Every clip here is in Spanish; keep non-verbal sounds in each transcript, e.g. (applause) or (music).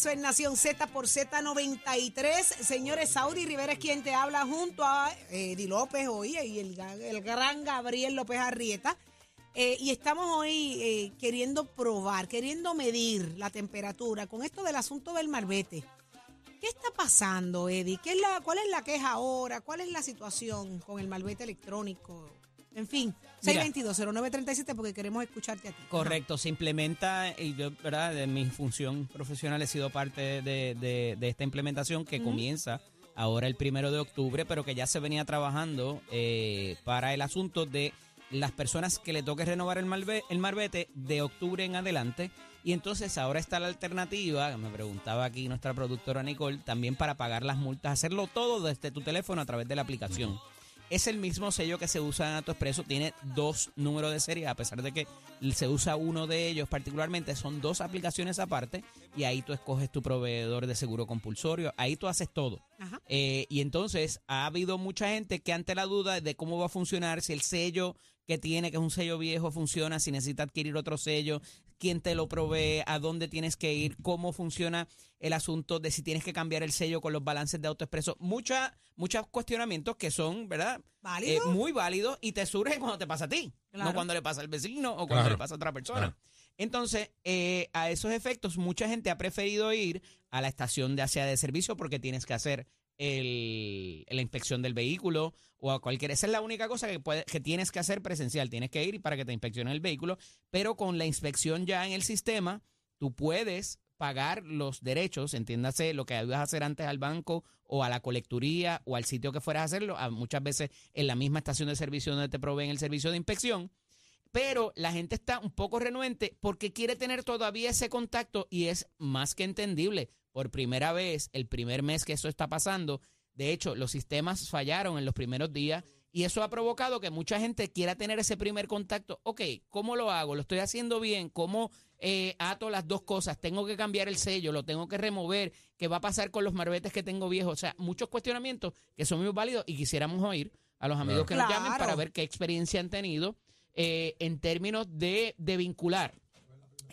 Regreso en Nación Z por Z93. Señores, Saudi Rivera es quien te habla junto a Eddie López hoy y el, el gran Gabriel López Arrieta. Eh, y estamos hoy eh, queriendo probar, queriendo medir la temperatura con esto del asunto del marbete. ¿Qué está pasando, Eddie? ¿Qué es la, ¿Cuál es la queja ahora? ¿Cuál es la situación con el marbete electrónico? En fin, Mira. 622-0937 porque queremos escucharte a ti. Correcto, se implementa, y yo, ¿verdad? De mi función profesional he sido parte de, de- de esta implementación que comienza ahora el primero de octubre, pero que ya se venía trabajando eh, para el asunto de las personas que le toque renovar el, malve- el marbete de octubre en adelante. Y entonces ahora está la alternativa, me preguntaba aquí nuestra productora Nicole, también para pagar las multas, hacerlo todo desde tu teléfono a través de la aplicación. Es el mismo sello que se usa en AutoExpreso, tiene dos números de serie, a pesar de que se usa uno de ellos particularmente, son dos aplicaciones aparte y ahí tú escoges tu proveedor de seguro compulsorio, ahí tú haces todo. Ajá. Eh, y entonces ha habido mucha gente que ante la duda de cómo va a funcionar, si el sello que tiene, que es un sello viejo, funciona, si necesita adquirir otro sello, quién te lo provee, a dónde tienes que ir, cómo funciona el asunto de si tienes que cambiar el sello con los balances de AutoExpreso. Mucha, muchos cuestionamientos que son, ¿verdad? ¿Válido? Eh, muy válidos y te surgen cuando te pasa a ti, Claro. no cuando le pasa al vecino o cuando Claro. le pasa a otra persona. Claro. Entonces, eh, a esos efectos, mucha gente ha preferido ir a la estación de hacia de servicio porque tienes que hacer el, la inspección del vehículo o a cualquier. Esa es la única cosa que, puede, que tienes que hacer presencial. Tienes que ir para que te inspeccionen el vehículo, pero con la inspección ya en el sistema, tú puedes pagar los derechos, entiéndase lo que a hacer antes al banco o a la colecturía o al sitio que fueras a hacerlo, muchas veces en la misma estación de servicio donde te proveen el servicio de inspección pero la gente está un poco renuente porque quiere tener todavía ese contacto y es más que entendible. Por primera vez, el primer mes que eso está pasando, de hecho, los sistemas fallaron en los primeros días y eso ha provocado que mucha gente quiera tener ese primer contacto. Ok, ¿cómo lo hago? ¿Lo estoy haciendo bien? ¿Cómo eh, ato las dos cosas? ¿Tengo que cambiar el sello? ¿Lo tengo que remover? ¿Qué va a pasar con los marbetes que tengo viejos? O sea, muchos cuestionamientos que son muy válidos y quisiéramos oír a los amigos que nos llamen para ver qué experiencia han tenido eh, en términos de, de vincular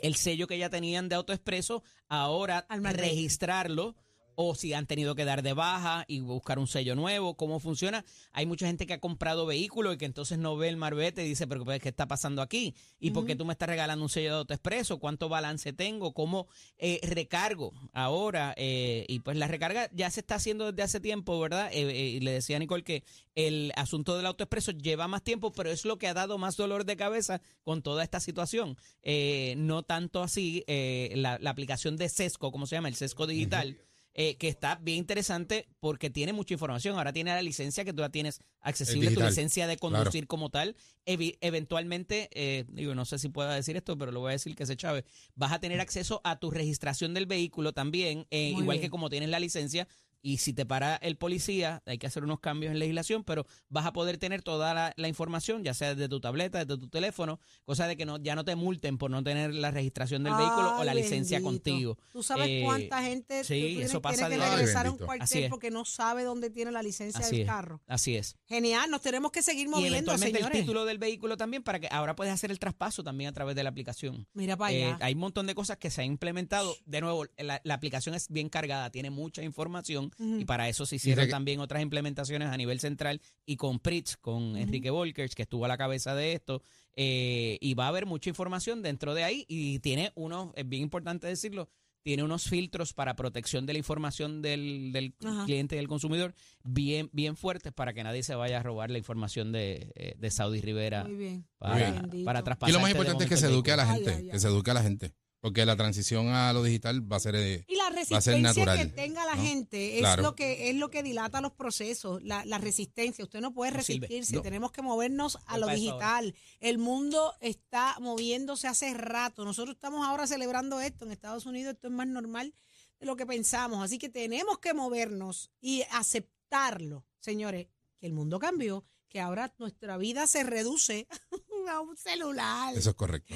el sello que ya tenían de AutoExpreso, ahora Al registrarlo o si han tenido que dar de baja y buscar un sello nuevo, cómo funciona. Hay mucha gente que ha comprado vehículos y que entonces no ve el marbete y dice, pero pues, ¿qué está pasando aquí? ¿Y por qué tú me estás regalando un sello de AutoExpreso? ¿Cuánto balance tengo? ¿Cómo eh, recargo ahora? Eh, y pues la recarga ya se está haciendo desde hace tiempo, ¿verdad? Eh, eh, y le decía a Nicole que el asunto del AutoExpreso lleva más tiempo, pero es lo que ha dado más dolor de cabeza con toda esta situación. Eh, no tanto así eh, la, la aplicación de Sesco, ¿cómo se llama? El Sesco Digital. Eh, que está bien interesante porque tiene mucha información. Ahora tiene la licencia que tú la tienes accesible, tu licencia de conducir como tal. Evi- eventualmente, eh, digo, no sé si pueda decir esto, pero lo voy a decir que se chave. Vas a tener acceso a tu registración del vehículo también, eh, igual bien. que como tienes la licencia. Y si te para el policía, hay que hacer unos cambios en legislación, pero vas a poder tener toda la, la información, ya sea desde tu tableta, desde tu teléfono, cosa de que no, ya no te multen por no tener la registración del vehículo o la licencia bendito. contigo. ¿Tú sabes Eh, cuánta gente sí, tú tienes- eso pasa tiene que regresar a un cuartel porque no sabe dónde tiene la licencia Así del es. carro? Así es. Genial, nos tenemos que seguir Y moviendo, eventualmente señores. el título del vehículo también para que ahora puedes hacer el traspaso también a través de la aplicación. Mira para Eh, allá. hay un montón de cosas que se han implementado. De nuevo, la, la aplicación es bien cargada, tiene mucha información. Y para eso se hicieron que- también otras implementaciones a nivel central y con Pritz, con Enrique Volkers, que estuvo a la cabeza de esto. eh, y va a haber mucha información dentro de ahí y tiene unos, es bien importante decirlo, tiene unos filtros para protección de la información del, del cliente y del consumidor bien, bien fuertes para que nadie se vaya a robar la información de, eh, de Saudi Rivera Muy bien. para, para Y traspasar. lo más importante es que se eduque a la Ay, gente, ay, ay. que se eduque a la gente. Porque la transición a lo digital va a ser... eh, Y la va a ser resistencia natural, que tenga la ¿no? gente es Claro. lo que es lo que dilata los procesos, la, la resistencia. Usted no puede resistirse, No. tenemos que movernos a lo digital. El mundo está moviéndose hace rato. Nosotros estamos ahora celebrando esto en Estados Unidos, esto es más normal de lo que pensamos. Así que tenemos que movernos y aceptarlo, señores, que el mundo cambió, que ahora nuestra vida se reduce (laughs) a un celular. Eso es correcto.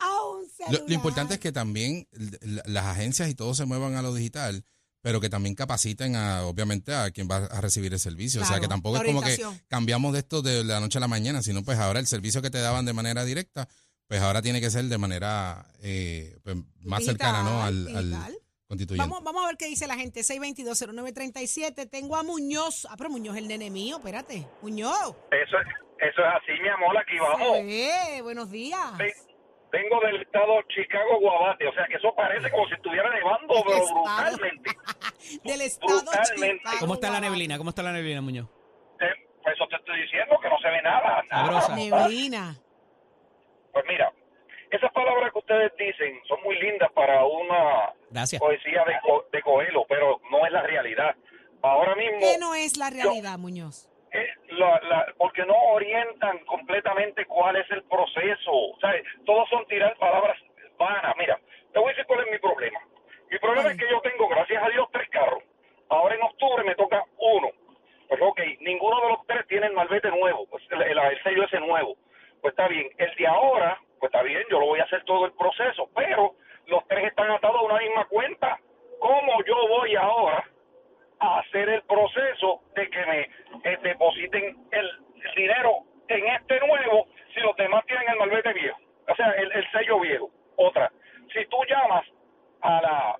A un Lo, celular. lo importante es que también las agencias y todo se muevan a lo digital, pero que también capaciten a, obviamente, a quien va a recibir el servicio. o sea, que tampoco es como que cambiamos de esto de la noche a la mañana, sino pues ahora el servicio que te daban de manera directa, pues ahora tiene que ser de manera eh, pues, más cercana, ¿no? Al, constituyente. Vamos, vamos a ver qué dice la gente. 6220937. Tengo a Muñoz. Ah, pero Muñoz es el nene mío. Espérate. Muñoz. Eso, eso es así, mi amor, aquí vamos. Eh, buenos días. Ve- Vengo del estado Chicago Guabate, o sea que eso parece como si estuviera nevando, pero Estado. brutalmente. (laughs) Del estado Brutalmente. Chicago, ¿Cómo está la neblina? ¿Cómo está la neblina, Muñoz? Eh, pues eso te estoy diciendo, que no se ve nada. nada. Sabrosa. Neblina. Pues mira, esas palabras que ustedes dicen son muy lindas para una Gracias. poesía de, Co- de Coelho, pero no es la realidad. Ahora mismo, ¿Qué no es la realidad, Muñoz? Eh, la- la- porque no orientan completamente cuál es el proceso. ¿sabes? Todos son tirar palabras vanas. Mira, te voy a decir cuál es mi problema. Mi problema Ay. es que yo tengo, gracias a Dios, tres carros. Ahora en octubre me toca uno. Pues ok, ninguno de los tres tiene el malvete nuevo, pues el, el- el sello ese nuevo. Pues está bien. El de ahora, pues está bien, yo lo voy a hacer todo el proceso, pero los tres están atados a una misma cuenta. ¿Cómo yo voy ahora a hacer el proceso de que me eh, depositen el, el dinero en este nuevo si los demás tienen el malvete viejo? O sea, el, el sello viejo. Otra, si tú llamas a la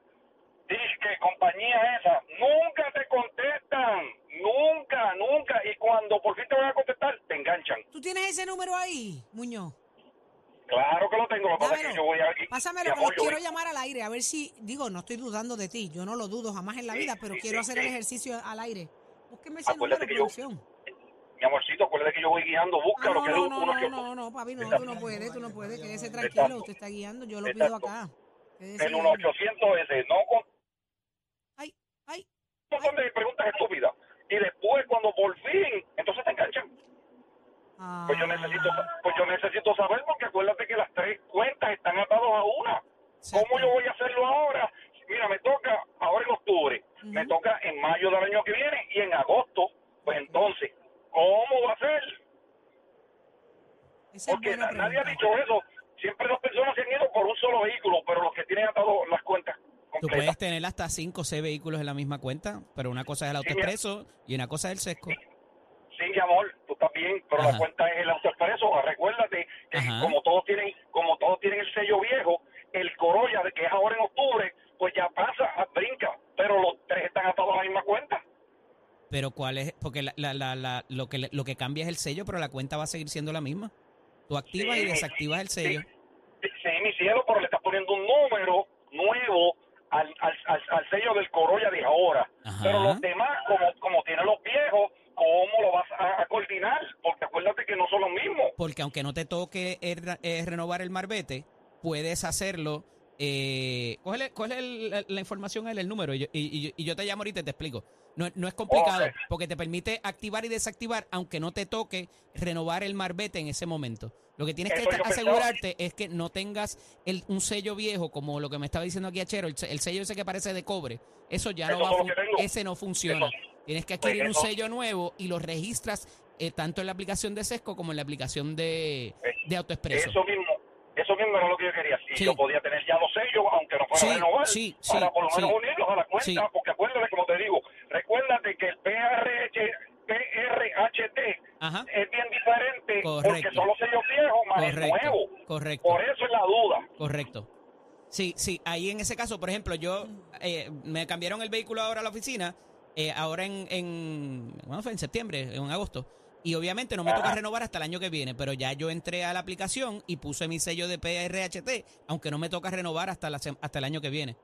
disque compañía esa, nunca te contestan, nunca, nunca, y cuando por fin te van a contestar, te enganchan. ¿Tú tienes ese número ahí, Muñoz? Claro que lo tengo, lo que pasa es que Dámelo. yo voy a... y- Pásamelo, que lo yo quiero voy- llamar al aire. A ver si, digo, no estoy dudando de ti. Yo no lo dudo jamás en la Sí, vida, pero sí, quiero sí, hacer el ejercicio al aire. Búsqueme ese número, Acuérdate que yo- producción. Mi amorcito, acuérdate que yo voy guiando, Ah, búscalo, no, que es no, uno no, que... no, no, no, papi, no, tú no puedes, tú no puedes. Quédese tranquilo, Exacto. usted está guiando, yo lo pido Exacto. acá. Quédese El guiando. 1800 ese, no con Ay, ay, un montón de preguntas estúpidas. Y después, cuando por fin, entonces te enganchan. ah. Pues yo necesito, pues yo necesito saber, porque acuérdate que las tres cuentas están atados a una. ¿Cómo yo voy a hacerlo ahora? Mira, me toca ahora en octubre, me Ujú. toca en mayo del año que viene y en agosto. Pues entonces, ¿cómo va a ser? Esa Porque nadie ha pregunta. dicho eso. Siempre las personas se han ido por un solo vehículo, pero los que tienen atado las cuentas Tú puedes tener hasta 5 o 6 vehículos en la misma cuenta, pero una cosa es el autoexpreso y una cosa es el sesco. Sí, mi amor, tú estás bien, pero Ajá. la cuenta es el autoexpreso. Recuérdate que Ajá. como todos tienen, como todos tienen el sello viejo, el Corolla de que es ahora en octubre, pues ya pasa, ah, brinca, pero los tres están atados a la misma cuenta. Pero cuál es, porque la, la, la, la- lo, que, lo que cambia es el sello, pero la cuenta va a seguir siendo la misma. Tú activas Sí, y desactivas el sello. Sí, sí, mi cielo, pero le estás poniendo un número nuevo al, al, al, al sello del Corolla de ahora. Ajá. Pero los demás, como, como tienen los viejos, ¿cómo lo vas a, a coordinar? Porque acuérdate que no son los mismos. Porque aunque no te toque eh, renovar el marbete, puedes hacerlo. Eh, cógele, cógele el- la, la información a él, el número, y yo, y- y- yo te llamo ahorita y te explico. No, no es complicado, porque te permite activar y desactivar, aunque no te toque renovar el marbete en ese momento. Lo que tienes que Eso yo esta- pensaba. asegurarte es que no tengas el, un sello viejo, como lo que me estaba diciendo aquí Achero, el, el sello ese que parece de cobre. Eso ya no va a que ese no funciona. Eso- Tienes que pues adquirir un sello nuevo y lo registras eh, tanto en la aplicación de Sesco como en la aplicación de, Eh, de AutoExpreso. Eso mismo, eso mismo era lo que yo quería. Si Sí. yo podía tener ya los sellos, aunque no fuera Sí, a renovar, sí, para por lo menos unirlos a la cuenta, Sí. porque acuérdate, como te digo, recuérdate que el PRH, PRHT Ajá. es bien diferente porque Correcto. son los sellos viejos más el Correcto, nuevo. correcto. Por eso es la duda. Correcto. Sí, sí, ahí en ese caso, por ejemplo, yo eh, me cambiaron el vehículo ahora a la oficina, eh, ahora en, en, ¿cuándo fue? en septiembre, en agosto. Y obviamente no me toca renovar hasta el año que viene, pero ya yo entré a la aplicación y puse mi sello de PRHT, aunque no me toca renovar hasta, la, hasta el año que viene.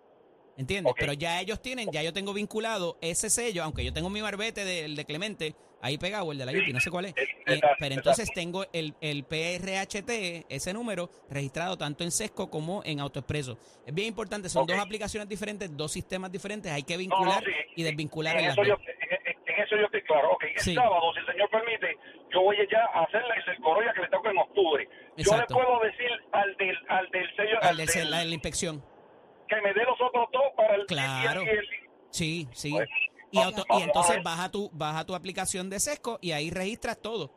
¿Entiendes? Pero ya ellos tienen, ya yo tengo vinculado ese sello, aunque yo tengo mi barbete del de Clemente ahí pegado, el de la Sí. Yupi, no sé cuál es. Es- Eh, exacto, pero entonces tengo el, el PRHT, ese número, registrado tanto en Sesco como en AutoExpreso. Es bien importante, son dos aplicaciones diferentes, dos sistemas diferentes, hay que No, no, vincular sí, y desvincular en en las eso, yo, dos. en, en- eso yo estoy claro. Ok, el Sí. sábado, si el Señor permite, yo voy ya a hacerle el Corolla que le toca en octubre. Yo le puedo decir al del, al del sello, Al al del- del- la de la inspección. que me dé los otros dos para el Claro. el- Sí, sí. Pues, Y, vamos- auto- y entonces baja tu, baja tu aplicación de Sesco y ahí registras todo.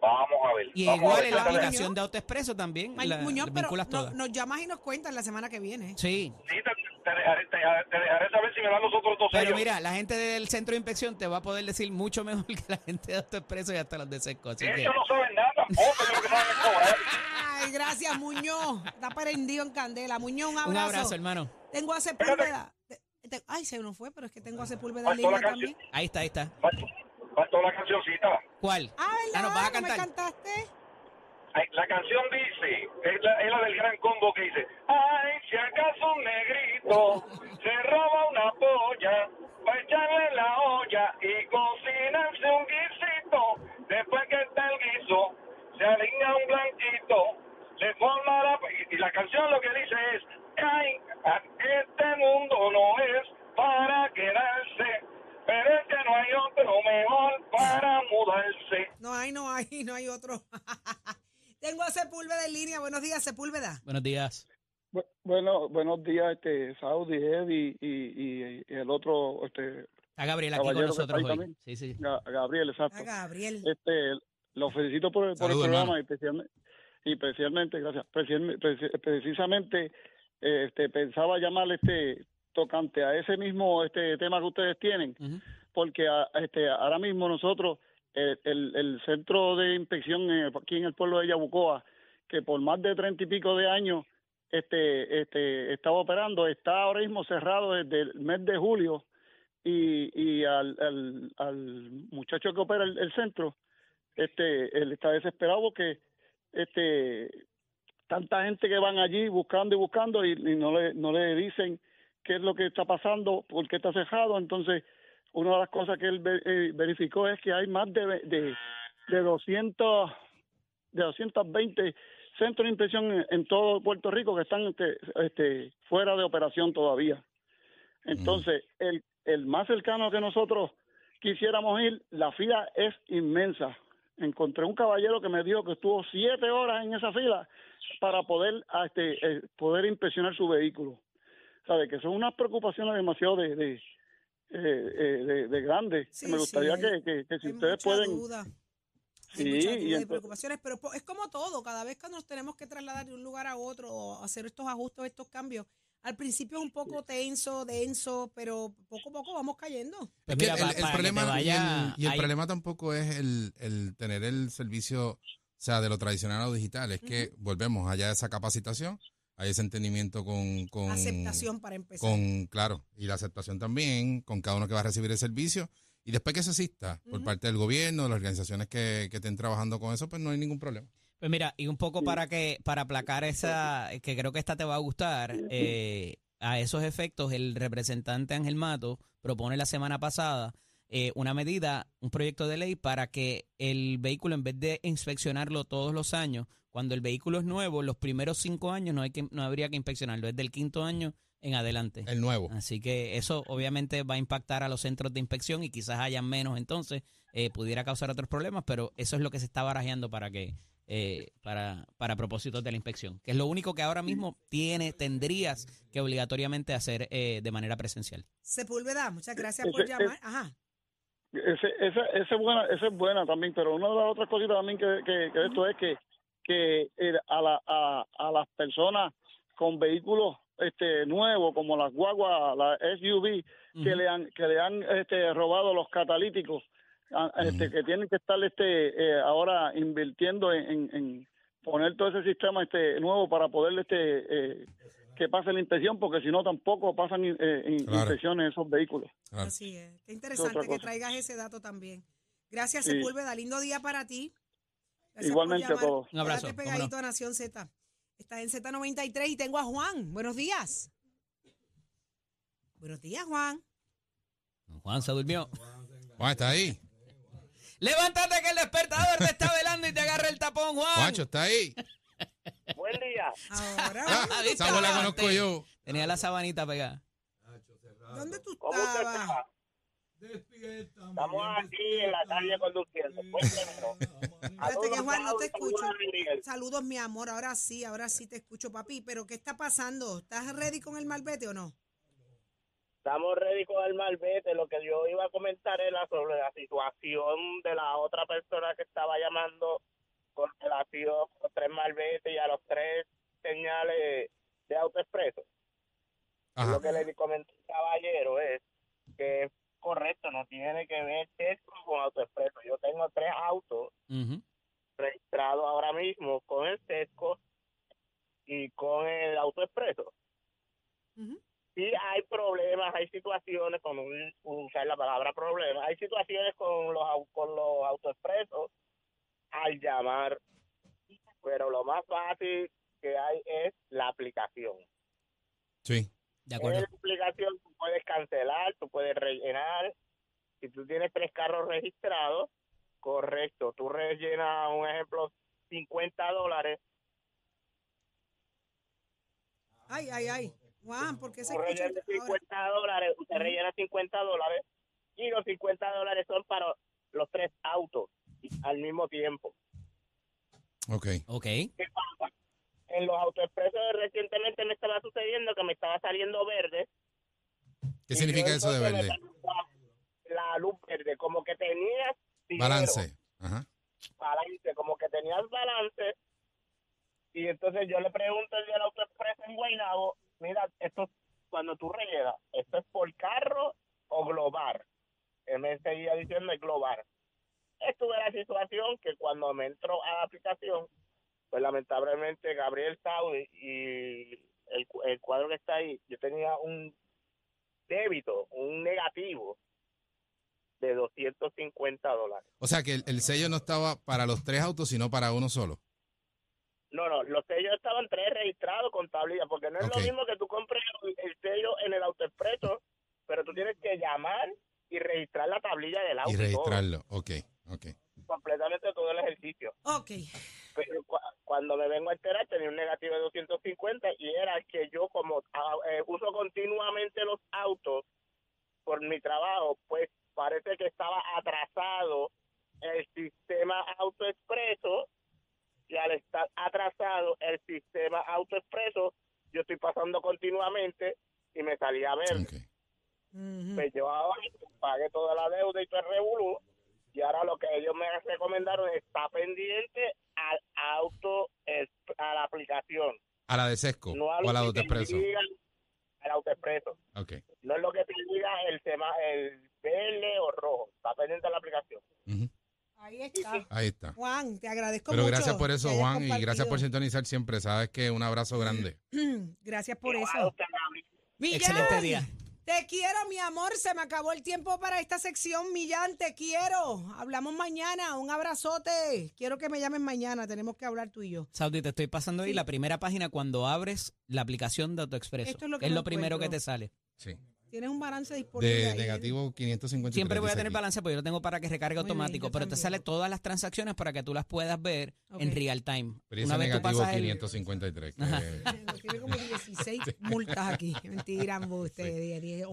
Vamos a ver. Y igual en la aplicación de AutoExpreso también Ay, la, Muñoz, pero no- nos llamas y nos cuentas la semana que viene. Sí. Sí, te, dejaré, te, dejaré- te dejaré saber si me dan los otros dos Pero sellos. mira, la gente del centro de inspección te va a poder decir mucho mejor que la gente de AutoExpreso y hasta los de Sesco. Así que, Ellos no saben nada tampoco, yo lo que saben cobrar. Ay, gracias, Muñoz. Está prendido en candela. Muñoz, un abrazo. un abrazo, hermano. Tengo a Sepúlveda. Te- te- Ay, se nos fue, pero es que tengo a Sepúlveda en línea también. Ahí está, ahí está. Faltó, la cancioncita. ¿Cuál? Ah, ¿verdad? nos vas a ¿No me cantar. cantaste? La canción dice, es la, del gran combo que dice, ay, si acaso un negrito se roba una polla, va a echarle la olla y cocinarse un guisito, después que está el guiso, se alinea un blanquito, le forma la... Y, y la canción lo que dice es, ay, este mundo no es para quedarse, pero es que no hay otro mejor para mudarse. No hay, no hay, no hay otro. Tengo a Sepúlveda en línea. Buenos días, Sepúlveda. Buenos días. Bu- Bueno, buenos días, este, Saudi, Eddie y, y, y el otro, este, Está Gabriel aquí con nosotros hoy. también. Sí, sí. Ga- Gabriel, exacto. A Gabriel. Este, lo felicito por, el- por el Saludos, programa y especialmente, y especialmente, gracias, Preci- preci- precisamente, eh, este, pensaba llamarle este tocante a ese mismo este tema que ustedes tienen, porque a- este, ahora mismo nosotros, el, el, el centro de inspección eh, aquí en el pueblo de Yabucoa, que por más de treinta y pico de años este, este, estaba operando, está ahora mismo cerrado desde el mes de julio y, y al, al, al muchacho que opera el, centro, este, él está desesperado porque este, tanta gente que van allí buscando y buscando y, y no le, no le dicen qué es lo que está pasando, por qué está cerrado, entonces una de las cosas que él eh, verificó es que hay más de, de, de 200 de 220 centros de inspección en, en todo Puerto Rico que están este, este, fuera de operación todavía. Entonces, el, el más cercano que nosotros quisiéramos ir, la fila es inmensa. Encontré un caballero que me dijo que estuvo siete horas en esa fila para poder a este, eh, poder inspeccionar su vehículo. ¿Sabe? Que son unas preocupaciones demasiado de, de, eh, eh, de, de grandes. Sí, me gustaría sí, que, que- que si Hay ustedes pueden... duda. Hay Sí, mucha duda y y entonces- preocupaciones, pero es como todo, cada vez que nos tenemos que trasladar de un lugar a otro o hacer estos ajustes, estos cambios, al principio es un poco tenso, denso, pero poco a poco vamos cayendo. Pues mira, el, y vaya el, y el ahí- problema tampoco es el, el tener el servicio, o sea, de lo tradicional a lo digital, es que volvemos allá esa capacitación, hay ese entendimiento con, con Aceptación para empezar. con claro y la aceptación también con cada uno que va a recibir el servicio y después que eso exista por parte del gobierno, de las organizaciones que, que estén trabajando con eso, pues no hay ningún problema. Pues mira, y un poco para que para aplacar esa, que creo que esta te va a gustar, eh, a esos efectos, el representante Ángel Mato propone la semana pasada eh, una medida, un proyecto de ley para que el vehículo, en vez de inspeccionarlo todos los años, cuando el vehículo es nuevo, los primeros cinco años no hay que no habría que inspeccionarlo, es del quinto año en adelante. El nuevo. Así que eso obviamente va a impactar a los centros de inspección y quizás hayan menos entonces, eh, pudiera causar otros problemas, pero eso es lo que se está barajeando para que eh, para, para propósitos de la inspección, que es lo único que ahora mismo tiene, tendrías que obligatoriamente hacer eh, de manera presencial. Sepúlveda, muchas gracias por llamar. Ajá. Ese, esa, esa es buena, esa es buena también, pero una de las otras cositas también que, que, que esto es que, que eh, a, la, a, a las personas con vehículos este nuevos como las guaguas, las SUV que le han que le han este, robado los catalíticos, este, que tienen que estar este eh, ahora invirtiendo en, en- en poner todo ese sistema este nuevo para poder este eh, que pase la inspección, porque si no tampoco pasan eh, in- Claro. inspecciones esos vehículos. Claro. Así es. Qué interesante que traigas ese dato también. Gracias, Sí. Sepúlveda. Lindo día para ti. Gracias Igualmente a todos. Un abrazo, Quédate pegadito a Nación Z. Estás en Z93 y tengo a Juan. Buenos días. Buenos días, Juan. Juan se durmió. Juan, ¿está ahí? Levántate que el despertador te está velando y te agarra el tapón, Juan. Juancho, ¿está ahí? Buen día. Ahora, Ah, ¿dónde tú ¿viste? esa bola la conozco yo. Tenía la sabanita pegada. ¿Dónde tú ¿Cómo usted estabas? Estamos aquí en la calle conduciendo. Cuéntemelo. (laughs) Espérate que Juan no te escucho. Saludos mi amor. Ahora sí, ahora sí te escucho, papi. Pero ¿qué está pasando? ¿Estás ready con el malvete o no? Estamos ready con el malvete. Lo que yo iba a comentar era sobre la situación de la otra persona que estaba llamando con relación a los tres malvetes y a los tres señales de autoexpreso. Lo que le comenté al caballero es que correcto, no tiene que ver esto con autoexpreso. Yo tengo tres autos registrados ahora mismo con el SESCO y con el autoexpreso. Ujú. Sí hay problemas, hay situaciones, con un- usar la palabra problema, hay situaciones con los, con los autoexpresos al llamar, pero lo más fácil que hay es la aplicación. Sí. De acuerdo. la aplicación cancelar, tú puedes rellenar. Si tú tienes tres carros registrados, correcto, tú rellenas, un ejemplo, 50 dólares, Ay, ay, ay. Juan, ¿por qué se escucha? rellenas ahora? 50 dólares, usted rellena 50 dólares y los 50 dólares son para los tres autos al mismo tiempo. Ok. Ok. ¿Qué pasa? En los autoexpresos recientemente me estaba sucediendo que me estaba saliendo verde. ¿Qué significa eso de verde? La luz verde, como que tenías dinero, Balance. Ajá. balance, como que tenías balance. Y entonces yo le pregunto al del autoexpreso en Guaynabo, mira, esto cuando tú rellenas, ¿esto es por carro o global? Él me seguía diciendo es global. Estuve en la situación que cuando me entró a la aplicación, pues lamentablemente Gabriel Saudi y el, el cuadro que está ahí, yo tenía un débito, un negativo de 250 dólares. O sea que el, el sello no estaba para los tres autos, sino para uno solo. No, no, los sellos estaban tres registrados con tablilla, porque no es lo mismo que tú compres el, el sello en el autoexpreso, pero tú tienes que llamar y registrar la tablilla del auto. Y registrarlo. Ok, ok. Completamente todo el ejercicio. Ok. Pero cu- cuando me vengo a enterar tenía un negativo de 250 y era que yo como ah, eh, uso continuamente los autos por mi trabajo, pues parece que estaba atrasado el sistema autoexpreso y al estar atrasado el sistema autoexpreso, yo estoy pasando continuamente y me salía verde. ok. Ujú. Pues yo ahora pagué toda la deuda y todo el revolú y ahora lo que ellos me recomendaron es estar pendiente al auto, a la aplicación. A la de Sesco No a o lo a la de que te Autoexpreso. al autoexpreso. Ok. No es lo que te diga el tema, el verde o rojo. Está pendiente a la aplicación. Ahí está. Ahí está. Juan, te agradezco Pero mucho. gracias por eso, Juan, y gracias por sintonizar siempre. Sabes que un abrazo grande. (clears throat) Gracias por eso. Excelente día. Te quiero, mi amor. Se me acabó el tiempo para esta sección. Millán, te quiero. Hablamos mañana. Un abrazote. Quiero que me llames mañana. Tenemos que hablar tú y yo. Saudi, te estoy pasando ahí la primera página cuando abres la aplicación de AutoExpreso. Esto es lo que es lo primero que te sale. Sí. Tienes un balance disponible. De ahí. negativo 553. Siempre voy a tener aquí. balance porque yo lo tengo para que recargue Muy automático, pero te sale todas las transacciones para que tú las puedas ver en real time. Experiencia Una vez tú negativo pasas el... 553. que- Ajá. Tiene como 16 (laughs) multas aquí. Mentira, hombre-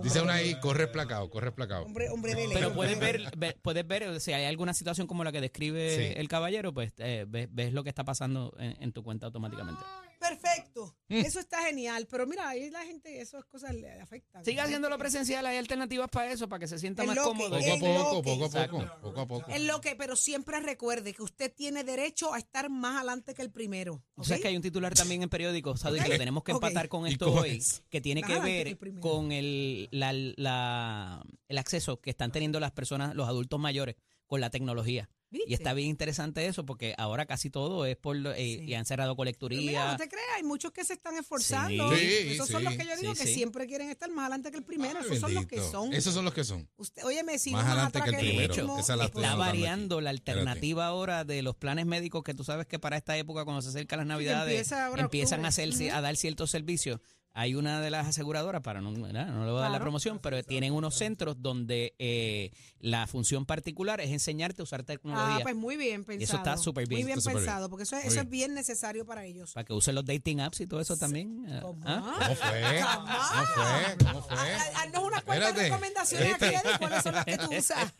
Dice una ahí, corre placado, corre placado. Hombre, hombre de ley. Pero puedes ver, ve- puedes ver si hay alguna situación como la que describe Sí. el caballero, pues eh, ves, ves lo que está pasando en, en tu cuenta automáticamente. Perfecto. Mm. Eso está genial. Pero mira, ahí la gente, esas cosas le afectan. Sigue haciéndolo presencial, hay alternativas para eso, para que se sienta Es más cómodo. Poco a Es poco, lo que- poco a poco, poco a poco. Es lo que, pero siempre recuerde que usted tiene derecho a estar más adelante que el primero. Tú sabes ¿ok? que hay un titular también en periódicos, Saudi, que lo tenemos que empatar con ¿Y esto hoy, es? que tiene que ver el con el, la- la- el acceso que están teniendo las personas, los adultos mayores, con la tecnología. ¿Viste? Y está bien interesante eso, porque ahora casi todo es por, lo- eh, Sí. y han cerrado Pero mira, colecturía. no te creas, hay muchos que se están esforzando. Sí, Esos son sí, los que yo digo sí, que sí. siempre quieren estar más adelante que el primero. Ay, Esos son los que son. Esos son los que son. Usted, óyeme, si Más no adelante que el primero, que esa la estoy Está variando la Espérate. alternativa ahora de los planes médicos que tú sabes que para esta época, cuando se acercan las navidades, empieza ahora empiezan a, hacer, a dar ciertos servicios. Hay una de las aseguradoras, para no, no le voy a dar la promoción, pero tienen unos centros donde eh, la función particular es enseñarte a usar tecnología Ah, pues muy bien pensado. Y eso está súper bien. Muy bien Está pensado, bien. porque eso, eso es bien. necesario para ellos. para que usen los dating apps y todo eso también. eh, ¿Cómo? ¿ah? ¿Cómo fue? ¿Cómo fue? ¿Cómo fue? Ah, ah, Haznos una Espérate, Espérate. recomendaciones aquí, Eddie, ¿cuáles son las que tú (laughs) usas?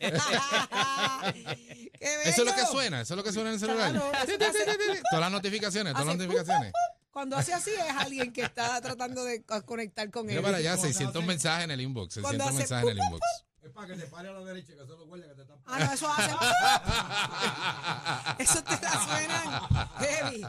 (laughs) (laughs) Qué Eso es lo que suena, eso es lo que suena en el celular. Claro, hace- Todas las notificaciones, todas las notificaciones. Cuando hace así es alguien que está tratando de co- conectar con él. Mira para allá, 600 mensajes en el inbox, Cuando 600 hace mensajes en el inbox. Es para que te pare a la derecha, que eso lo huele que te están Ah, no, eso hace. (laughs) Eso te la suenan heavy.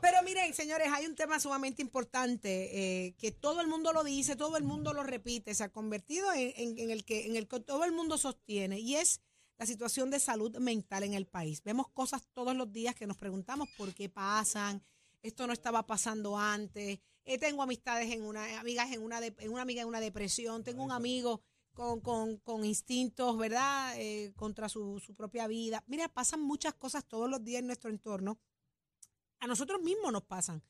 Pero miren, señores, hay un tema sumamente importante eh, que todo el mundo lo dice, todo el mundo lo repite, se ha convertido en, en- en el que en el que todo el mundo sostiene y es la situación de salud mental en el país. Vemos cosas todos los días que nos preguntamos por qué pasan. Esto no estaba pasando antes. Eh, tengo amistades en una amigas en una de- en una amiga en una depresión. Tengo un amigo con, con, con instintos, ¿verdad? Eh, contra su, su propia vida. Mira, pasan muchas cosas todos los días en nuestro entorno. A nosotros mismos nos pasan.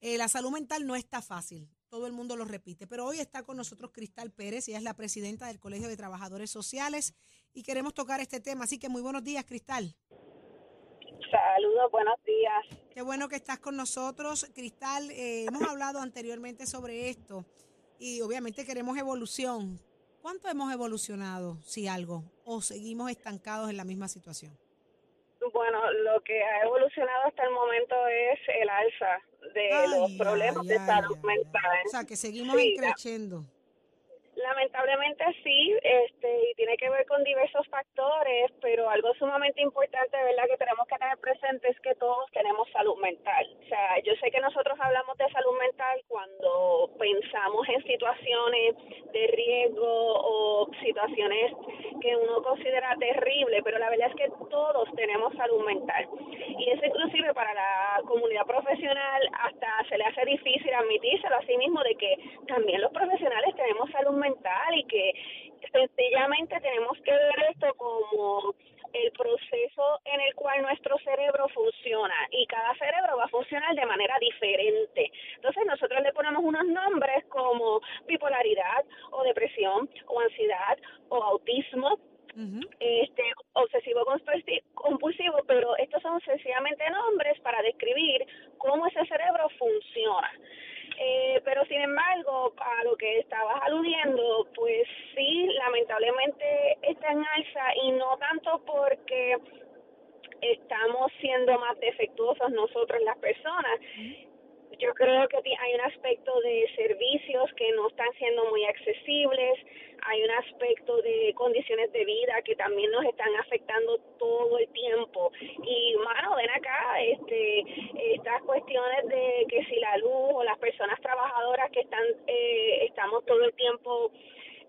Eh, la salud mental no está fácil, todo el mundo lo repite, pero hoy está con nosotros Cristal Pérez, ella es la presidenta del Colegio de Trabajadores Sociales y queremos tocar este tema. Así que muy buenos días, Cristal. Saludos, buenos días. Qué bueno que estás con nosotros. Cristal, eh, hemos (laughs) hablado anteriormente sobre esto y obviamente queremos evolución. ¿Cuánto hemos evolucionado, si algo, o seguimos estancados en la misma situación? Bueno, lo que ha evolucionado hasta el momento es el alza de Ay, los problemas ay, de salud ay, mental. O sea, que seguimos Sí, increciendo. Lamentablemente sí, este, y tiene que ver con diversos factores, pero algo sumamente importante, ¿verdad?, que tenemos que tener presente es que todos tenemos salud mental. O sea, yo sé que nosotros hablamos de salud mental cuando pensamos en situaciones de riesgo o situaciones que uno considera terrible, pero la verdad es que todos tenemos salud mental. Y eso inclusive para la comunidad profesional hasta se le hace difícil admitírselo a sí mismo de que también los profesionales tenemos salud mental y que sencillamente tenemos que ver esto como el proceso en el cual nuestro cerebro funciona y cada cerebro va a funcionar de manera diferente. Entonces nosotros le ponemos unos nombres como bipolaridad o depresión o ansiedad o autismo este obsesivo compulsi- compulsivo, pero estos son sencillamente nombres para describir cómo ese cerebro funciona. Eh, pero sin embargo, a lo que estabas aludiendo, pues sí, lamentablemente está en alza y no tanto porque estamos siendo más defectuosos nosotros las personas. Yo creo que hay un aspecto de servicios que no están siendo muy accesibles, hay un aspecto de condiciones de vida que también nos están afectando todo el tiempo. Y, mano, ven acá, este, estas cuestiones de que si la luz o las personas trabajadoras que están, eh, estamos todo el tiempo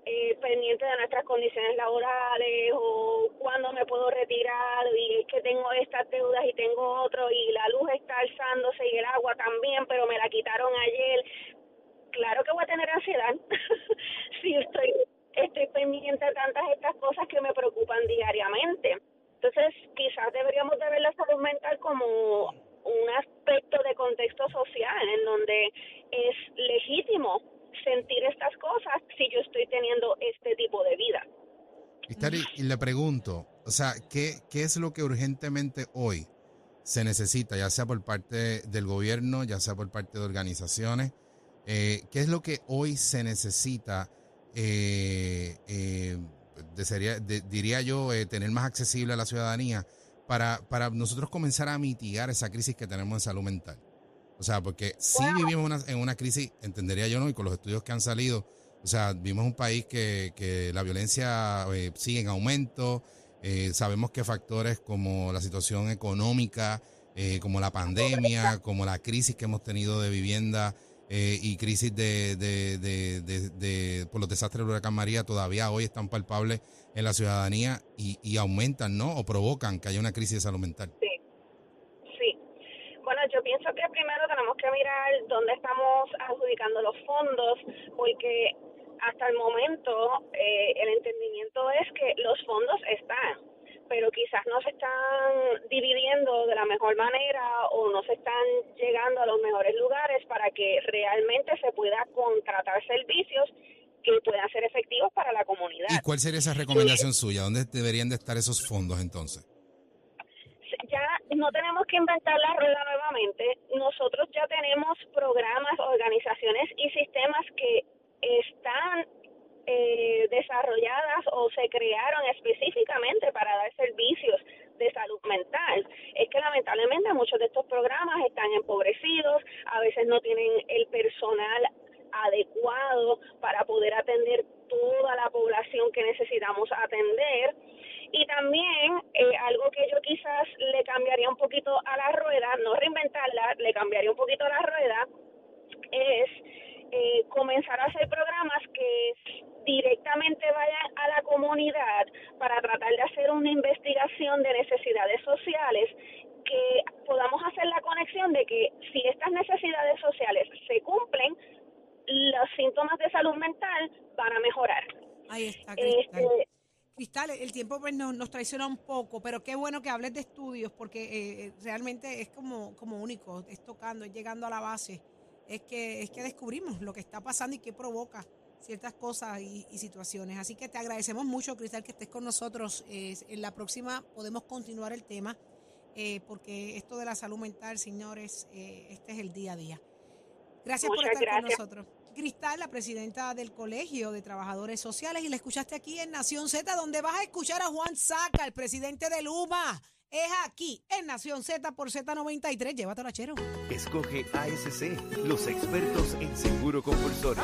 eh, pendiente de nuestras condiciones laborales o cuándo me puedo retirar y es que tengo estas deudas y tengo otro y la luz está alzándose y el agua también, pero me la quitaron ayer. Claro que voy a tener ansiedad (laughs) si estoy estoy pendiente de tantas estas cosas que me preocupan diariamente. Entonces, quizás deberíamos de ver la salud mental como un aspecto de contexto social en donde es legítimo sentir estas cosas si yo estoy teniendo este tipo de vida. Y- le pregunto, o sea, ¿qué, ¿qué es lo que urgentemente hoy se necesita, ya sea por parte del gobierno, ya sea por parte de organizaciones? Eh, ¿Qué es lo que hoy se necesita, eh, eh, desearía- de- diría yo, eh, tener más accesible a la ciudadanía para, para nosotros comenzar a mitigar esa crisis que tenemos en salud mental? O sea, porque sí vivimos una- en una crisis, entendería yo, ¿no? Y con los estudios que han salido, o sea, vivimos un país que, que la violencia eh, sigue en aumento. eh, sabemos que factores como la situación económica, eh, como la pandemia, como la crisis que hemos tenido de vivienda eh, y crisis de, de, de, de- de- por los desastres del huracán María todavía hoy están palpables en la ciudadanía y, y aumentan, ¿no? O provocan que haya una crisis de salud mental. Pienso que primero tenemos que mirar dónde estamos adjudicando los fondos, porque hasta el momento eh, el entendimiento es que los fondos están, pero quizás no se están dividiendo de la mejor manera o no se están llegando a los mejores lugares para que realmente se pueda contratar servicios que puedan ser efectivos para la comunidad. ¿Y cuál sería esa recomendación suya? ¿Dónde deberían de estar esos fondos entonces? ya no tenemos que inventar la rueda nuevamente. Nosotros ya tenemos programas, organizaciones y sistemas que están eh, desarrolladas o se crearon específicamente para dar servicios de salud mental. Es que lamentablemente muchos de estos programas están empobrecidos, a veces no tienen el personal adecuado para poder atender toda la población que necesitamos atender. Y también eh, algo que yo quizás le cambiaría un poquito a la rueda, no reinventarla, le cambiaría un poquito a la rueda, es eh, comenzar a hacer programas que directamente vayan a la comunidad para tratar de hacer una investigación de necesidades sociales que podamos hacer la conexión de que si estas necesidades sociales se cumplen, los síntomas de salud mental van a mejorar. Ahí está, Cristal. Este, Cristal, el tiempo pues, nos, nos traiciona un poco, pero qué bueno que hables de estudios, porque eh, realmente es como, como único, es tocando, es llegando a la base, es que, es que descubrimos lo que está pasando y qué provoca ciertas cosas y, y situaciones. Así que te agradecemos mucho, Cristal, que estés con nosotros. Eh, en la próxima podemos continuar el tema, eh, porque esto de la salud mental, señores, eh, este es el día a día. Gracias por estar con nosotros. Cristal, la presidenta del Colegio de Trabajadores Sociales, y la escuchaste aquí en Nación Z, donde vas a escuchar a Juan Saca, el presidente de Luma. Es aquí, en Nación Z por Z93. Llévatelo, chero. Escoge ASC, los expertos en seguro compulsorio.